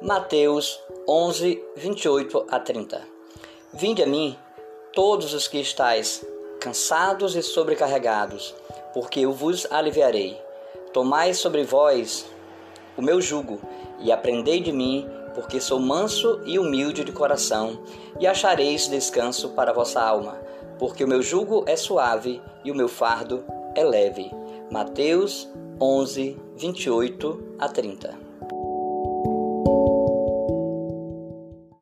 Mateus 11, 28 a 30. Vinde a mim, todos os que estáis cansados e sobrecarregados, porque eu vos aliviarei. Tomai sobre vós o meu jugo e aprendei de mim, porque sou manso e humilde de coração, e achareis descanso para a vossa alma, porque o meu jugo é suave e o meu fardo é leve. Mateus 11, 28 a 30.